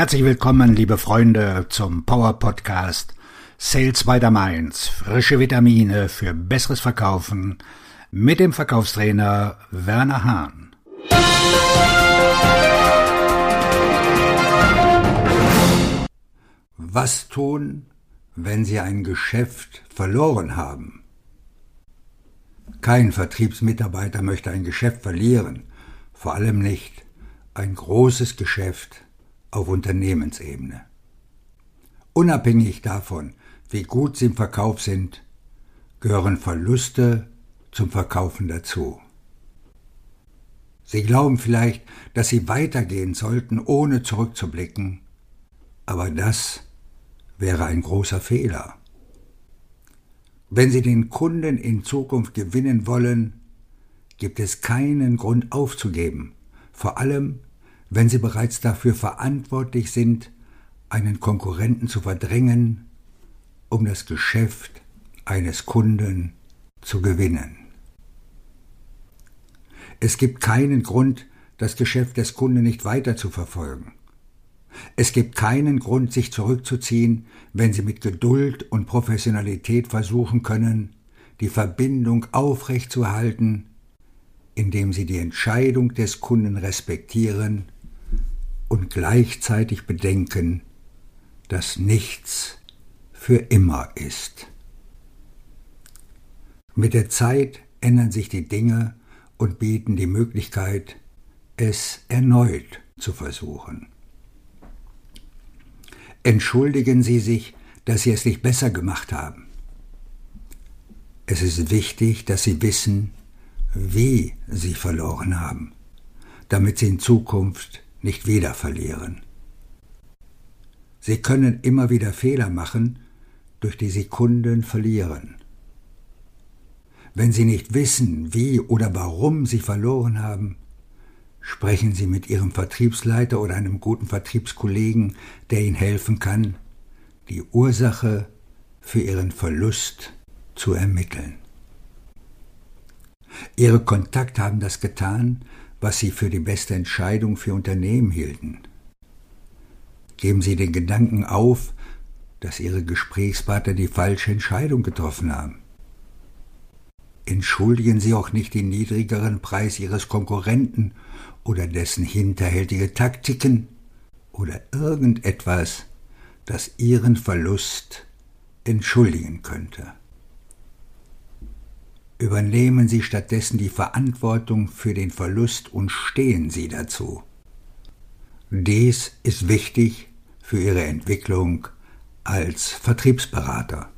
Herzlich willkommen, liebe Freunde, zum Power Podcast Sales by the Mainz. Frische Vitamine für besseres Verkaufen mit dem Verkaufstrainer Werner Hahn. Was tun, wenn Sie ein Geschäft verloren haben? Kein Vertriebsmitarbeiter möchte ein Geschäft verlieren, vor allem nicht ein großes Geschäft auf Unternehmensebene. Unabhängig davon, wie gut sie im Verkauf sind, gehören Verluste zum Verkaufen dazu. Sie glauben vielleicht, dass sie weitergehen sollten, ohne zurückzublicken, aber das wäre ein großer Fehler. Wenn Sie den Kunden in Zukunft gewinnen wollen, gibt es keinen Grund aufzugeben, vor allem wenn Sie bereits dafür verantwortlich sind, einen Konkurrenten zu verdrängen, um das Geschäft eines Kunden zu gewinnen. Es gibt keinen Grund, das Geschäft des Kunden nicht weiter zu verfolgen. Es gibt keinen Grund, sich zurückzuziehen, wenn Sie mit Geduld und Professionalität versuchen können, die Verbindung aufrechtzuerhalten, indem Sie die Entscheidung des Kunden respektieren und gleichzeitig bedenken, dass nichts für immer ist. Mit der Zeit ändern sich die Dinge und bieten die Möglichkeit, es erneut zu versuchen. Entschuldigen Sie sich, dass Sie es nicht besser gemacht haben. Es ist wichtig, dass Sie wissen, wie Sie verloren haben, damit Sie in Zukunft nicht wieder verlieren. Sie können immer wieder Fehler machen, durch die Sie Kunden verlieren. Wenn Sie nicht wissen, wie oder warum Sie verloren haben, sprechen Sie mit Ihrem Vertriebsleiter oder einem guten Vertriebskollegen, der Ihnen helfen kann, die Ursache für Ihren Verlust zu ermitteln. Ihre Kontakte haben das getan, was Sie für die beste Entscheidung für Unternehmen hielten. Geben Sie den Gedanken auf, dass Ihre Gesprächspartner die falsche Entscheidung getroffen haben. Entschuldigen Sie auch nicht den niedrigeren Preis Ihres Konkurrenten oder dessen hinterhältige Taktiken oder irgendetwas, das Ihren Verlust entschuldigen könnte. Übernehmen Sie stattdessen die Verantwortung für den Verlust und stehen Sie dazu. Dies ist wichtig für Ihre Entwicklung als Vertriebsberater.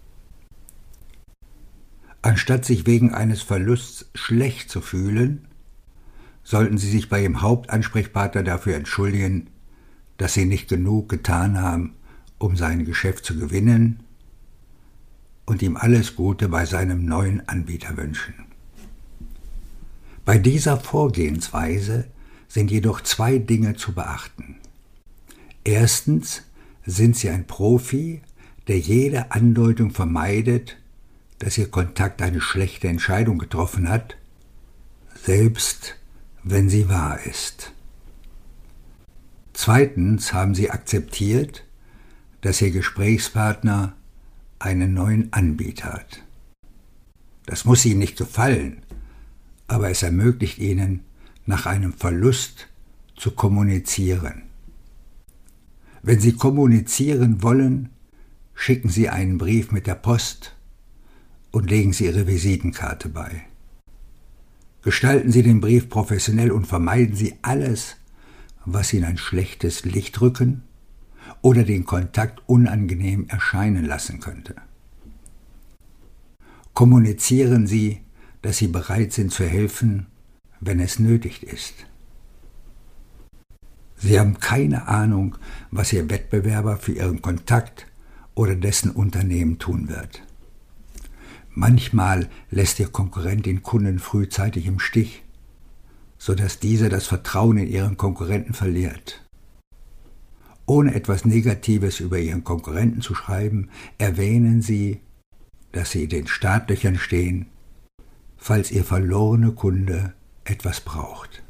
Anstatt sich wegen eines Verlusts schlecht zu fühlen, sollten Sie sich bei Ihrem Hauptansprechpartner dafür entschuldigen, dass Sie nicht genug getan haben, um sein Geschäft zu gewinnen und ihm alles Gute bei seinem neuen Anbieter wünschen. Bei dieser Vorgehensweise sind jedoch zwei Dinge zu beachten. Erstens sind Sie ein Profi, der jede Andeutung vermeidet, dass Ihr Kontakt eine schlechte Entscheidung getroffen hat, selbst wenn sie wahr ist. Zweitens haben Sie akzeptiert, dass Ihr Gesprächspartner einen neuen Anbieter hat. Das muss Ihnen nicht gefallen, aber es ermöglicht Ihnen, nach einem Verlust zu kommunizieren. Wenn Sie kommunizieren wollen, schicken Sie einen Brief mit der Post und legen Sie Ihre Visitenkarte bei. Gestalten Sie den Brief professionell und vermeiden Sie alles, was Ihnen ein schlechtes Licht rücken oder den Kontakt unangenehm erscheinen lassen könnte. Kommunizieren Sie, dass Sie bereit sind zu helfen, wenn es nötig ist. Sie haben keine Ahnung, was Ihr Wettbewerber für Ihren Kontakt oder dessen Unternehmen tun wird. Manchmal lässt Ihr Konkurrent den Kunden frühzeitig im Stich, sodass dieser das Vertrauen in Ihren Konkurrenten verliert. Ohne etwas Negatives über Ihren Konkurrenten zu schreiben, erwähnen Sie, dass Sie in den Startlöchern stehen, falls Ihr verlorene Kunde etwas braucht.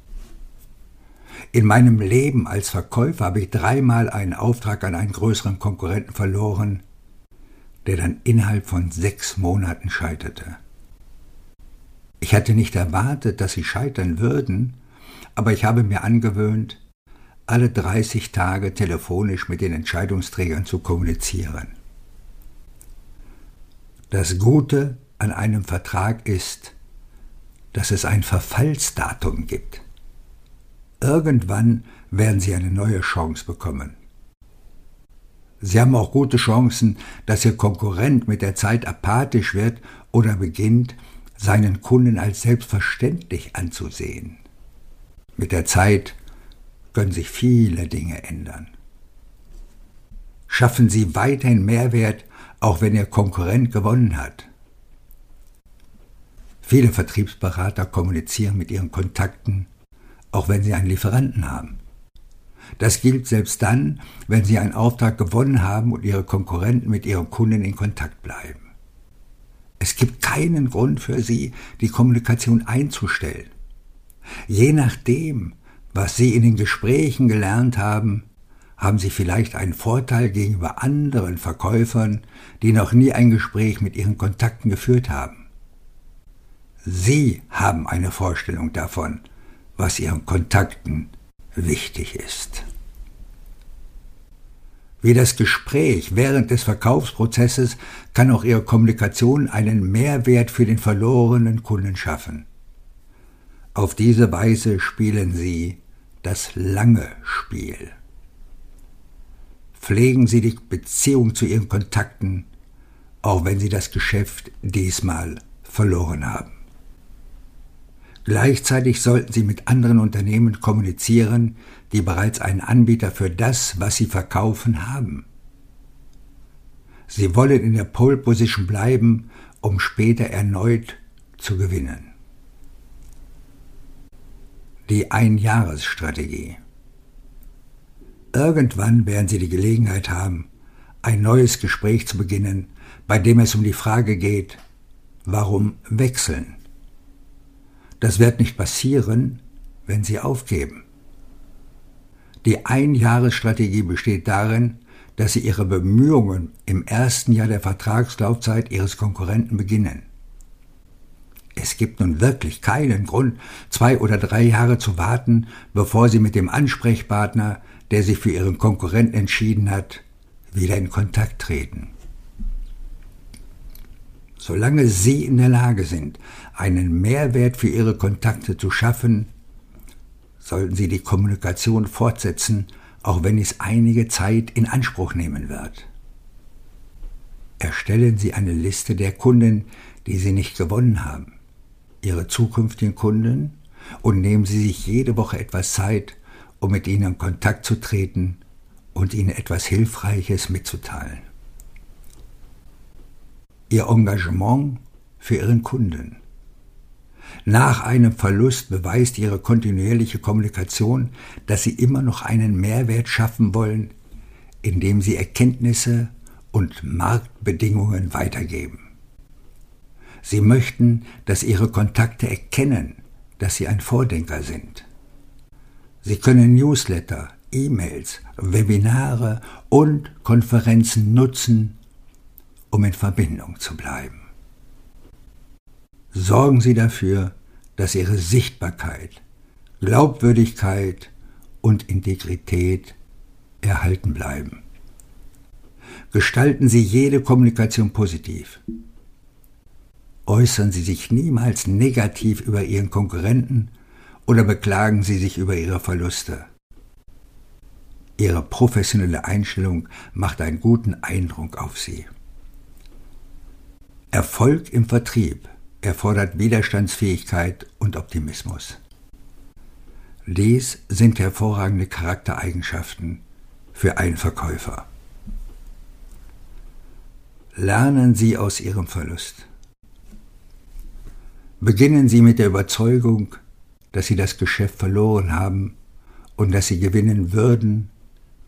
In meinem Leben als Verkäufer habe ich dreimal einen Auftrag an einen größeren Konkurrenten verloren, der dann innerhalb von sechs Monaten scheiterte. Ich hatte nicht erwartet, dass sie scheitern würden, aber ich habe mir angewöhnt, alle 30 Tage telefonisch mit den Entscheidungsträgern zu kommunizieren. Das Gute an einem Vertrag ist, dass es ein Verfallsdatum gibt. Irgendwann werden Sie eine neue Chance bekommen. Sie haben auch gute Chancen, dass Ihr Konkurrent mit der Zeit apathisch wird oder beginnt, seinen Kunden als selbstverständlich anzusehen. Mit der Zeit können sich viele Dinge ändern. Schaffen Sie weiterhin Mehrwert, auch wenn Ihr Konkurrent gewonnen hat. Viele Vertriebsberater kommunizieren mit ihren Kontakten, auch wenn sie einen Lieferanten haben. Das gilt selbst dann, wenn sie einen Auftrag gewonnen haben und ihre Konkurrenten mit ihren Kunden in Kontakt bleiben. Es gibt keinen Grund für sie, die Kommunikation einzustellen. Je nachdem, was sie in den Gesprächen gelernt haben, haben sie vielleicht einen Vorteil gegenüber anderen Verkäufern, die noch nie ein Gespräch mit ihren Kontakten geführt haben. Sie haben eine Vorstellung davon, was ihren Kontakten wichtig ist. Wie das Gespräch während des Verkaufsprozesses kann auch Ihre Kommunikation einen Mehrwert für den verlorenen Kunden schaffen. Auf diese Weise spielen Sie das lange Spiel. Pflegen Sie die Beziehung zu Ihren Kontakten, auch wenn Sie das Geschäft diesmal verloren haben. Gleichzeitig sollten Sie mit anderen Unternehmen kommunizieren, die bereits einen Anbieter für das, was Sie verkaufen, haben. Sie wollen in der Pole Position bleiben, um später erneut zu gewinnen. Die Einjahresstrategie. Irgendwann werden Sie die Gelegenheit haben, ein neues Gespräch zu beginnen, bei dem es um die Frage geht, warum wechseln? Das wird nicht passieren, wenn Sie aufgeben. Die Einjahresstrategie besteht darin, dass Sie Ihre Bemühungen im ersten Jahr der Vertragslaufzeit Ihres Konkurrenten beginnen. Es gibt nun wirklich keinen Grund, zwei oder drei Jahre zu warten, bevor Sie mit dem Ansprechpartner, der sich für Ihren Konkurrenten entschieden hat, wieder in Kontakt treten. Solange Sie in der Lage sind, einen Mehrwert für Ihre Kontakte zu schaffen, sollten Sie die Kommunikation fortsetzen, auch wenn es einige Zeit in Anspruch nehmen wird. Erstellen Sie eine Liste der Kunden, die Sie nicht gewonnen haben, Ihre zukünftigen Kunden, und nehmen Sie sich jede Woche etwas Zeit, um mit ihnen in Kontakt zu treten und ihnen etwas Hilfreiches mitzuteilen ihr Engagement für ihren Kunden. Nach einem Verlust beweist ihre kontinuierliche Kommunikation, dass sie immer noch einen Mehrwert schaffen wollen, indem sie Erkenntnisse und Marktbedingungen weitergeben. Sie möchten, dass ihre Kontakte erkennen, dass sie ein Vordenker sind. Sie können Newsletter, E-Mails, Webinare und Konferenzen nutzen, um in Verbindung zu bleiben. Sorgen Sie dafür, dass Ihre Sichtbarkeit, Glaubwürdigkeit und Integrität erhalten bleiben. Gestalten Sie jede Kommunikation positiv. Äußern Sie sich niemals negativ über Ihren Konkurrenten oder beklagen Sie sich über Ihre Verluste. Ihre professionelle Einstellung macht einen guten Eindruck auf Sie. Erfolg im Vertrieb erfordert Widerstandsfähigkeit und Optimismus. Dies sind hervorragende Charaktereigenschaften für einen Verkäufer. Lernen Sie aus Ihrem Verlust. Beginnen Sie mit der Überzeugung, dass Sie das Geschäft verloren haben und dass Sie gewinnen würden,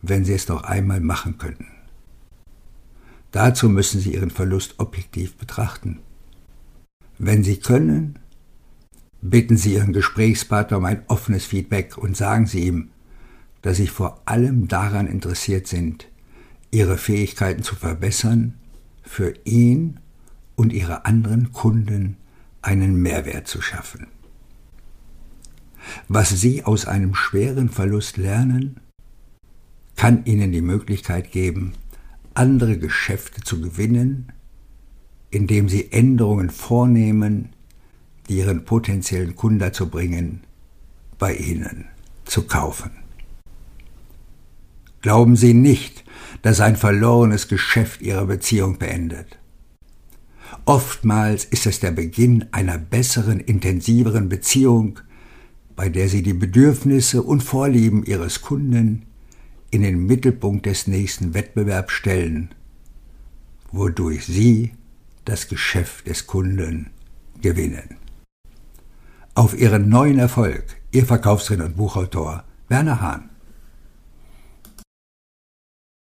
wenn Sie es noch einmal machen könnten. Dazu müssen Sie Ihren Verlust objektiv betrachten. Wenn Sie können, bitten Sie Ihren Gesprächspartner um ein offenes Feedback und sagen Sie ihm, dass Sie vor allem daran interessiert sind, Ihre Fähigkeiten zu verbessern, für ihn und Ihre anderen Kunden einen Mehrwert zu schaffen. Was Sie aus einem schweren Verlust lernen, kann Ihnen die Möglichkeit geben, andere Geschäfte zu gewinnen, indem Sie Änderungen vornehmen, die Ihren potenziellen Kunden dazu bringen, bei Ihnen zu kaufen. Glauben Sie nicht, dass ein verlorenes Geschäft Ihre Beziehung beendet. Oftmals ist es der Beginn einer besseren, intensiveren Beziehung, bei der Sie die Bedürfnisse und Vorlieben Ihres Kunden in den Mittelpunkt des nächsten Wettbewerbs stellen, wodurch Sie das Geschäft des Kunden gewinnen. Auf Ihren neuen Erfolg, Ihr Verkaufsredner und Buchautor Werner Hahn.